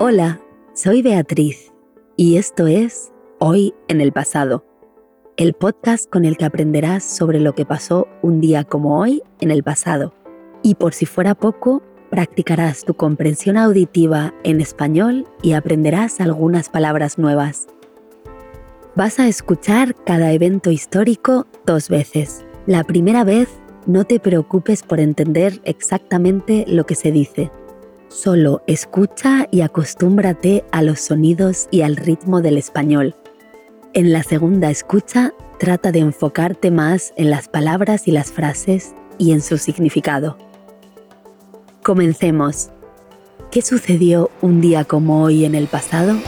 Hola, soy Beatriz y esto es Hoy en el pasado, el podcast con el que aprenderás sobre lo que pasó un día como hoy en el pasado. Y por si fuera poco, practicarás tu comprensión auditiva en español y aprenderás algunas palabras nuevas. Vas a escuchar cada evento histórico dos veces. La primera vez no te preocupes por entender exactamente lo que se dice. Solo escucha y acostúmbrate a los sonidos y al ritmo del español. En la segunda escucha, trata de enfocarte más en las palabras y las frases y en su significado. Comencemos. ¿Qué sucedió un día como hoy en el pasado?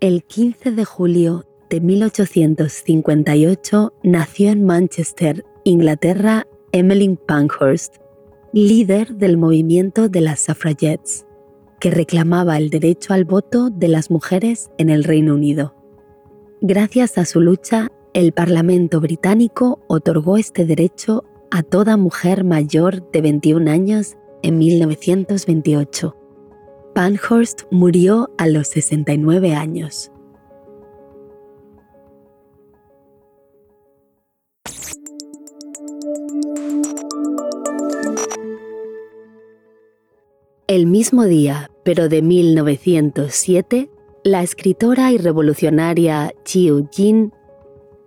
El 15 de julio de 1858 nació en Manchester, Inglaterra, Emmeline Pankhurst, líder del movimiento de las suffragettes, que reclamaba el derecho al voto de las mujeres en el Reino Unido. Gracias a su lucha, el Parlamento británico otorgó este derecho a toda mujer mayor de 21 años en 1928. Pankhurst murió a los 69 años. El mismo día, pero de 1907, la escritora y revolucionaria Chiu Jin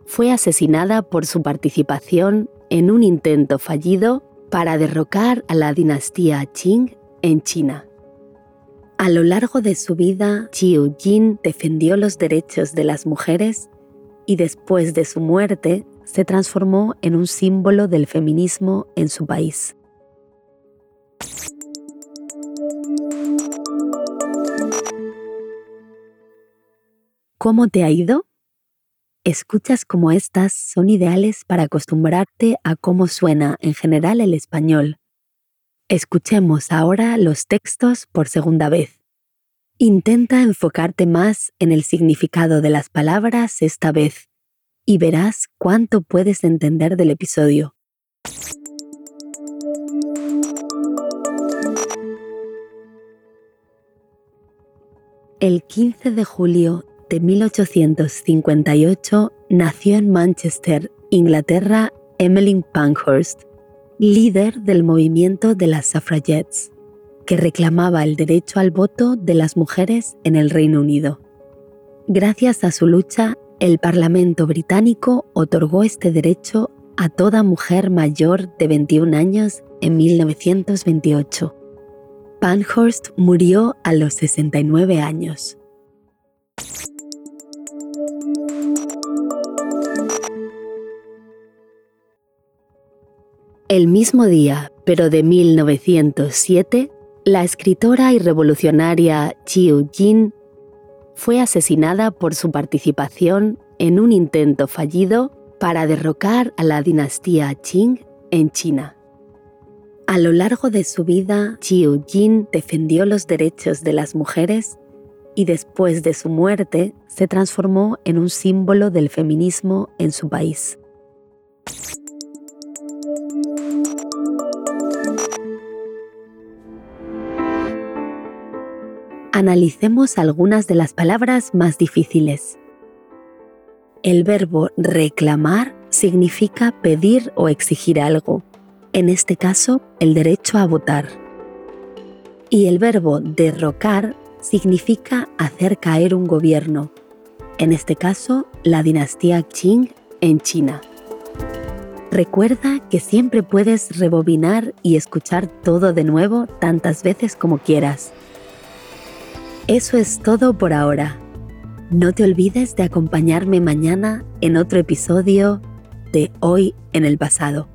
fue asesinada por su participación en un intento fallido para derrocar a la dinastía Qing en China. A lo largo de su vida, Chiu Jin defendió los derechos de las mujeres y después de su muerte se transformó en un símbolo del feminismo en su país. ¿Cómo te ha ido? Escuchas como estas son ideales para acostumbrarte a cómo suena en general el español. Escuchemos ahora los textos por segunda vez. Intenta enfocarte más en el significado de las palabras esta vez y verás cuánto puedes entender del episodio. El 15 de julio de 1858 nació en Manchester, Inglaterra, Emmeline Pankhurst, líder del movimiento de las suffragettes, que reclamaba el derecho al voto de las mujeres en el Reino Unido. Gracias a su lucha, el Parlamento británico otorgó este derecho a toda mujer mayor de 21 años en 1928. Pankhurst murió a los 69 años. El mismo día, pero de 1907, la escritora y revolucionaria Chiu Jin fue asesinada por su participación en un intento fallido para derrocar a la dinastía Qing en China. A lo largo de su vida, Chiu Jin defendió los derechos de las mujeres y después de su muerte se transformó en un símbolo del feminismo en su país. Analicemos algunas de las palabras más difíciles. El verbo reclamar significa pedir o exigir algo, en este caso el derecho a votar. Y el verbo derrocar significa hacer caer un gobierno, en este caso la dinastía Qing en China. Recuerda que siempre puedes rebobinar y escuchar todo de nuevo tantas veces como quieras. Eso es todo por ahora. No te olvides de acompañarme mañana en otro episodio de Hoy en el pasado.